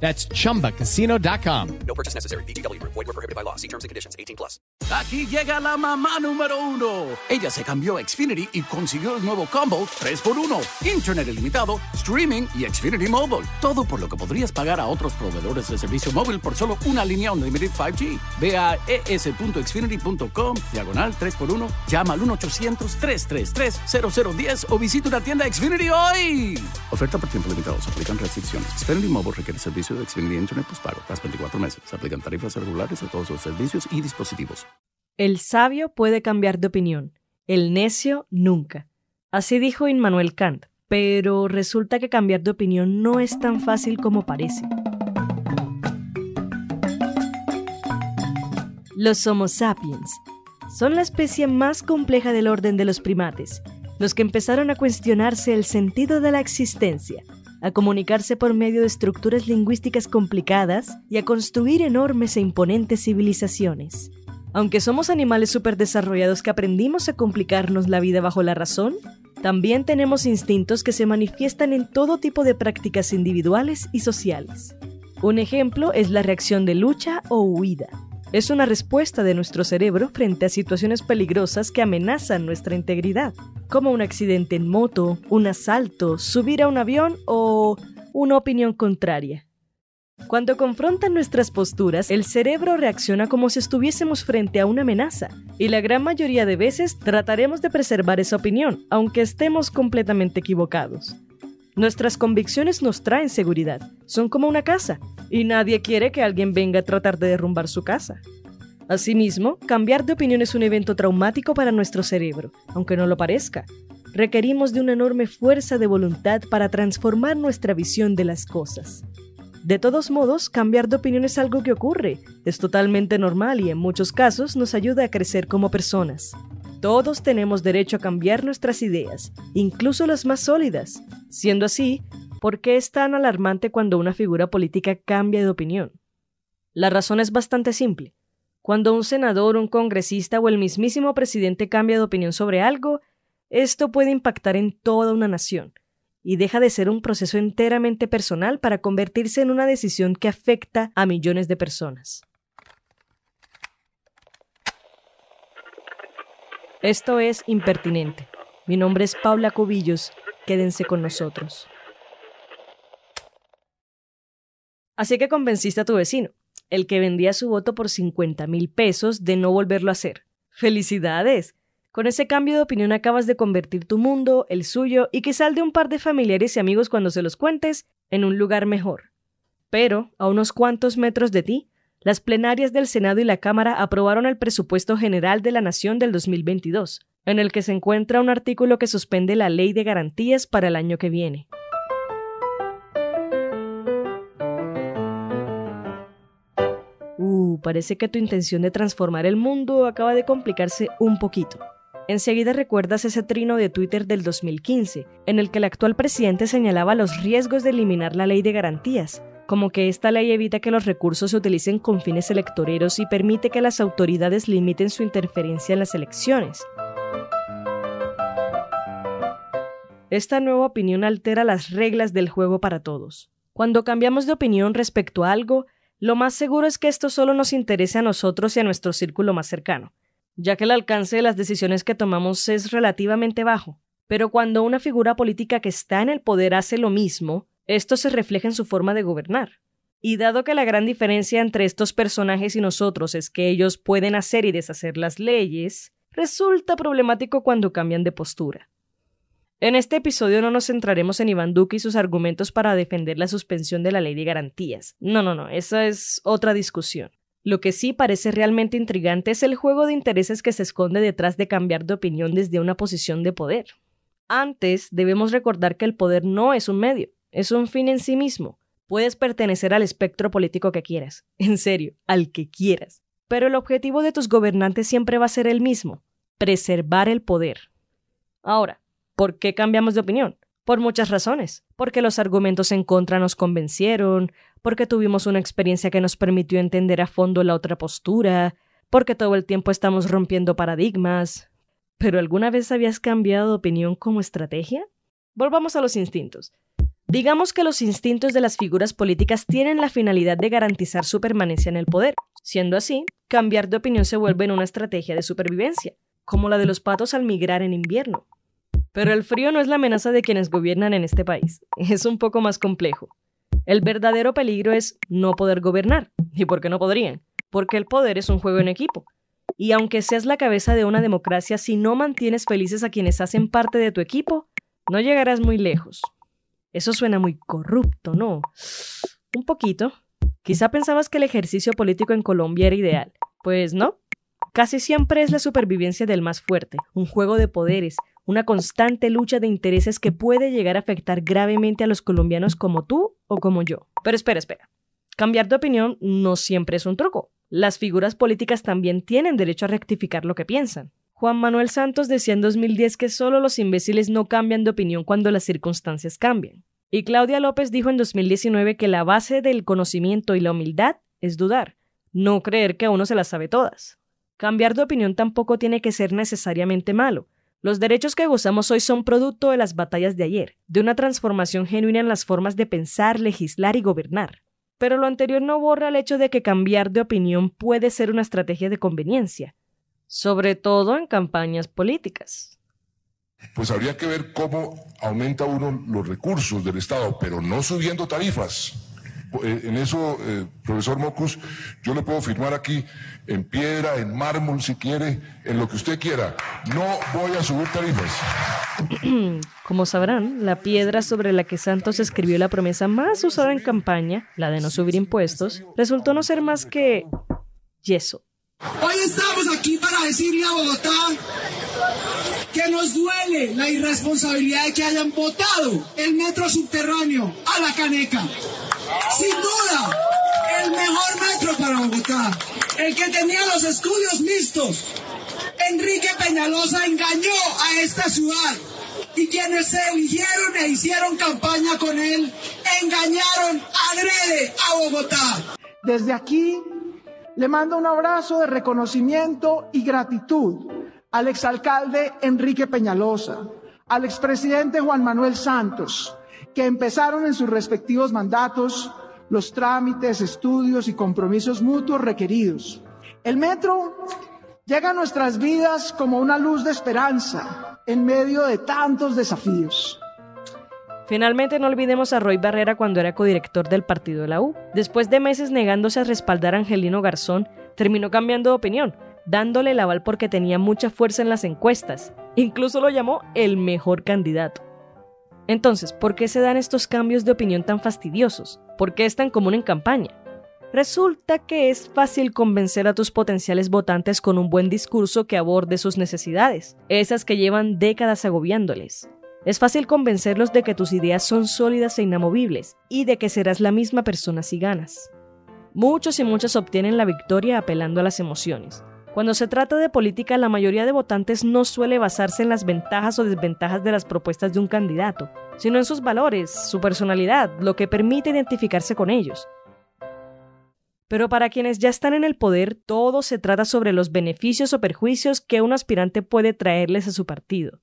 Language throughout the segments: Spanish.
That's chumbacasino.com. No purchase necessary. BGW. Void were prohibited by law. See terms and conditions. 18 plus. Aquí llega la mamá número uno. Ella se cambió a Xfinity y consiguió el nuevo combo 3x1. Internet ilimitado, streaming y Xfinity Mobile. Todo por lo que podrías pagar a otros proveedores de servicio móvil por solo una línea Unlimited 5G. Ve a es.xfinity.com, diagonal 3x1, llama al 1-800-333-0010 o visita una tienda Xfinity hoy. Oferta por tiempo limitado. Se aplican restricciones. Xfinity Mobile requiere servicio de Xfinity Internet postpago. Las 24 meses. Se aplican tarifas regulares a todos los servicios y dispositivos. El sabio puede cambiar de opinión, el necio nunca. Así dijo Immanuel Kant, pero resulta que cambiar de opinión no es tan fácil como parece. Los Homo sapiens son la especie más compleja del orden de los primates, los que empezaron a cuestionarse el sentido de la existencia, a comunicarse por medio de estructuras lingüísticas complicadas y a construir enormes e imponentes civilizaciones. Aunque somos animales superdesarrollados que aprendimos a complicarnos la vida bajo la razón, también tenemos instintos que se manifiestan en todo tipo de prácticas individuales y sociales. Un ejemplo es la reacción de lucha o huida. Es una respuesta de nuestro cerebro frente a situaciones peligrosas que amenazan nuestra integridad, como un accidente en moto, un asalto, subir a un avión o una opinión contraria. Cuando confrontan nuestras posturas, el cerebro reacciona como si estuviésemos frente a una amenaza, y la gran mayoría de veces trataremos de preservar esa opinión, aunque estemos completamente equivocados. Nuestras convicciones nos traen seguridad, son como una casa, y nadie quiere que alguien venga a tratar de derrumbar su casa. Asimismo, cambiar de opinión es un evento traumático para nuestro cerebro, aunque no lo parezca. Requerimos de una enorme fuerza de voluntad para transformar nuestra visión de las cosas. De todos modos, cambiar de opinión es algo que ocurre, es totalmente normal y en muchos casos nos ayuda a crecer como personas. Todos tenemos derecho a cambiar nuestras ideas, incluso las más sólidas. Siendo así, ¿por qué es tan alarmante cuando una figura política cambia de opinión? La razón es bastante simple. Cuando un senador, un congresista o el mismísimo presidente cambia de opinión sobre algo, esto puede impactar en toda una nación y deja de ser un proceso enteramente personal para convertirse en una decisión que afecta a millones de personas. Esto es Impertinente. Mi nombre es Paula Cubillos. Quédense con nosotros. Así que convenciste a tu vecino, el que vendía su voto por 50 mil pesos, de no volverlo a hacer. ¡Felicidades! Con ese cambio de opinión acabas de convertir tu mundo, el suyo y quizá el de un par de familiares y amigos cuando se los cuentes, en un lugar mejor. Pero, a unos cuantos metros de ti, las plenarias del Senado y la Cámara aprobaron el presupuesto general de la Nación del 2022, en el que se encuentra un artículo que suspende la ley de garantías para el año que viene. Uh, parece que tu intención de transformar el mundo acaba de complicarse un poquito. Enseguida recuerdas ese trino de Twitter del 2015, en el que el actual presidente señalaba los riesgos de eliminar la ley de garantías, como que esta ley evita que los recursos se utilicen con fines electoreros y permite que las autoridades limiten su interferencia en las elecciones. Esta nueva opinión altera las reglas del juego para todos. Cuando cambiamos de opinión respecto a algo, lo más seguro es que esto solo nos interese a nosotros y a nuestro círculo más cercano, ya que el alcance de las decisiones que tomamos es relativamente bajo. Pero cuando una figura política que está en el poder hace lo mismo, esto se refleja en su forma de gobernar. Y dado que la gran diferencia entre estos personajes y nosotros es que ellos pueden hacer y deshacer las leyes, resulta problemático cuando cambian de postura. En este episodio no nos centraremos en Iván Duque y sus argumentos para defender la suspensión de la ley de garantías. No, no, no, esa es otra discusión. Lo que sí parece realmente intrigante es el juego de intereses que se esconde detrás de cambiar de opinión desde una posición de poder. Antes, debemos recordar que el poder no es un medio, es un fin en sí mismo. Puedes pertenecer al espectro político que quieras, en serio, al que quieras. pero el objetivo de tus gobernantes siempre va a ser el mismo, preservar el poder. Ahora, ¿por qué cambiamos de opinión? Por muchas razones. Porque los argumentos en contra nos convencieron, porque tuvimos una experiencia que nos permitió entender a fondo la otra postura, porque todo el tiempo estamos rompiendo paradigmas. ¿Pero alguna vez habías cambiado de opinión como estrategia? Volvamos a los instintos. Digamos que los instintos de las figuras políticas tienen la finalidad de garantizar su permanencia en el poder. Siendo así, cambiar de opinión se vuelve en una estrategia de supervivencia, como la de los patos al migrar en invierno. Pero el frío no es la amenaza de quienes gobiernan en este país, es un poco más complejo. El verdadero peligro es no poder gobernar. ¿Y por qué no podrían? Porque el poder es un juego en equipo. Y aunque seas la cabeza de una democracia, si no mantienes felices a quienes hacen parte de tu equipo, no llegarás muy lejos. Eso suena muy corrupto, ¿no? Un poquito. Quizá pensabas que el ejercicio político en Colombia era ideal. Pues no. Casi siempre es la supervivencia del más fuerte, un juego de poderes, una constante lucha de intereses que puede llegar a afectar gravemente a los colombianos como tú o como yo. Pero espera, espera. Cambiar de opinión no siempre es un truco. Las figuras políticas también tienen derecho a rectificar lo que piensan. Juan Manuel Santos decía en 2010 que solo los imbéciles no cambian de opinión cuando las circunstancias cambian. Y Claudia López dijo en 2019 que la base del conocimiento y la humildad es dudar, no creer que a uno se las sabe todas. Cambiar de opinión tampoco tiene que ser necesariamente malo. Los derechos que gozamos hoy son producto de las batallas de ayer, de una transformación genuina en las formas de pensar, legislar y gobernar. Pero lo anterior no borra el hecho de que cambiar de opinión puede ser una estrategia de conveniencia, sobre todo en campañas políticas. Pues habría que ver cómo aumenta uno los recursos del Estado, pero no subiendo tarifas. Eh, en eso, eh, profesor Mocus, yo le puedo firmar aquí en piedra, en mármol, si quiere, en lo que usted quiera. No voy a subir tarifas. Como sabrán, la piedra sobre la que Santos escribió la promesa más usada en campaña, la de no subir impuestos, resultó no ser más que yeso. Hoy estamos aquí para decirle a Bogotá que nos duele la irresponsabilidad de que hayan votado el metro subterráneo a la caneca. Sin duda, el mejor metro para Bogotá, el que tenía los estudios mixtos. Enrique Peñalosa engañó a esta ciudad y quienes se eligieron e hicieron campaña con él engañaron adrede a Bogotá. Desde aquí le mando un abrazo de reconocimiento y gratitud al exalcalde Enrique Peñalosa, al expresidente Juan Manuel Santos, que empezaron en sus respectivos mandatos los trámites, estudios y compromisos mutuos requeridos. El metro llega a nuestras vidas como una luz de esperanza en medio de tantos desafíos. Finalmente no olvidemos a Roy Barrera cuando era codirector del partido de la U. Después de meses negándose a respaldar a Angelino Garzón, terminó cambiando de opinión, dándole el aval porque tenía mucha fuerza en las encuestas. Incluso lo llamó el mejor candidato. Entonces, ¿por qué se dan estos cambios de opinión tan fastidiosos? ¿Por qué es tan común en campaña? Resulta que es fácil convencer a tus potenciales votantes con un buen discurso que aborde sus necesidades, esas que llevan décadas agobiándoles. Es fácil convencerlos de que tus ideas son sólidas e inamovibles y de que serás la misma persona si ganas. Muchos y muchas obtienen la victoria apelando a las emociones. Cuando se trata de política, la mayoría de votantes no suele basarse en las ventajas o desventajas de las propuestas de un candidato, sino en sus valores, su personalidad, lo que permite identificarse con ellos. Pero para quienes ya están en el poder, todo se trata sobre los beneficios o perjuicios que un aspirante puede traerles a su partido.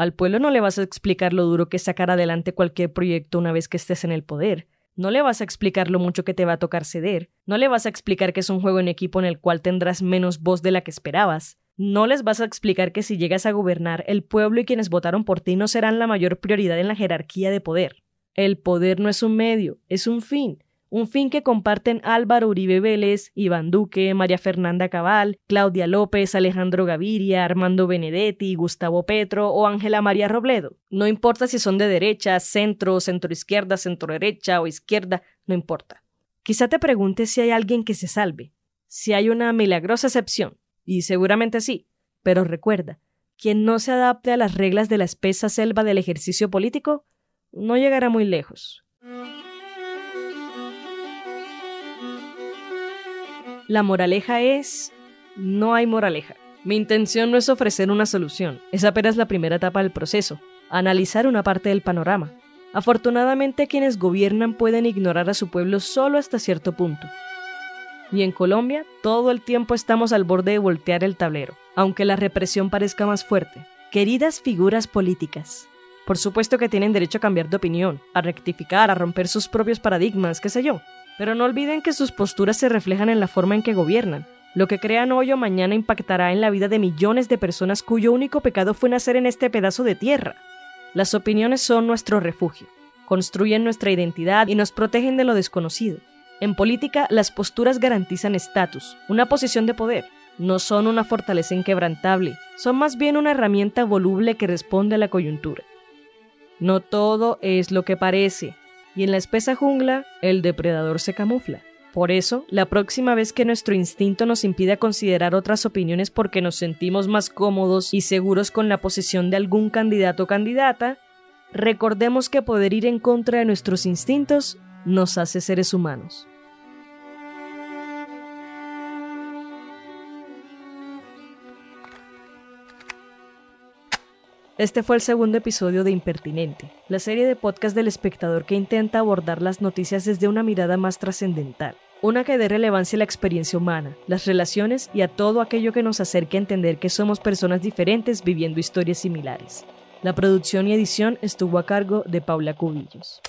Al pueblo no le vas a explicar lo duro que es sacar adelante cualquier proyecto una vez que estés en el poder. No le vas a explicar lo mucho que te va a tocar ceder. No le vas a explicar que es un juego en equipo en el cual tendrás menos voz de la que esperabas. No les vas a explicar que si llegas a gobernar, el pueblo y quienes votaron por ti no serán la mayor prioridad en la jerarquía de poder. El poder no es un medio, es un fin un fin que comparten Álvaro Uribe Vélez, Iván Duque, María Fernanda Cabal, Claudia López, Alejandro Gaviria, Armando Benedetti, Gustavo Petro o Ángela María Robledo. No importa si son de derecha, centro, centroizquierda, centroderecha o izquierda, no importa. Quizá te preguntes si hay alguien que se salve, si hay una milagrosa excepción, y seguramente sí, pero recuerda, quien no se adapte a las reglas de la espesa selva del ejercicio político no llegará muy lejos. La moraleja es... no hay moraleja. Mi intención no es ofrecer una solución, es apenas la primera etapa del proceso, analizar una parte del panorama. Afortunadamente quienes gobiernan pueden ignorar a su pueblo solo hasta cierto punto. Y en Colombia todo el tiempo estamos al borde de voltear el tablero, aunque la represión parezca más fuerte. Queridas figuras políticas, por supuesto que tienen derecho a cambiar de opinión, a rectificar, a romper sus propios paradigmas, qué sé yo, pero no olviden que sus posturas se reflejan en la forma en que gobiernan, lo que crean hoy o mañana impactará en la vida de millones de personas cuyo único pecado fue nacer en este pedazo de tierra. Las opiniones son nuestro refugio, construyen nuestra identidad y nos protegen de lo desconocido. En política, las posturas garantizan estatus, una posición de poder. No son una fortaleza inquebrantable, son más bien una herramienta voluble que responde a la coyuntura. No todo es lo que parece, y en la espesa jungla el depredador se camufla. Por eso, la próxima vez que nuestro instinto nos impida considerar otras opiniones porque nos sentimos más cómodos y seguros con la posición de algún candidato o candidata, recordemos que poder ir en contra de nuestros instintos nos hace seres humanos. Este fue el segundo episodio de Impertinente, la serie de podcast del espectador que intenta abordar las noticias desde una mirada más trascendental, una que dé relevancia a la experiencia humana, las relaciones y a todo aquello que nos acerque a entender que somos personas diferentes viviendo historias similares. La producción y edición estuvo a cargo de Paula Cubillos.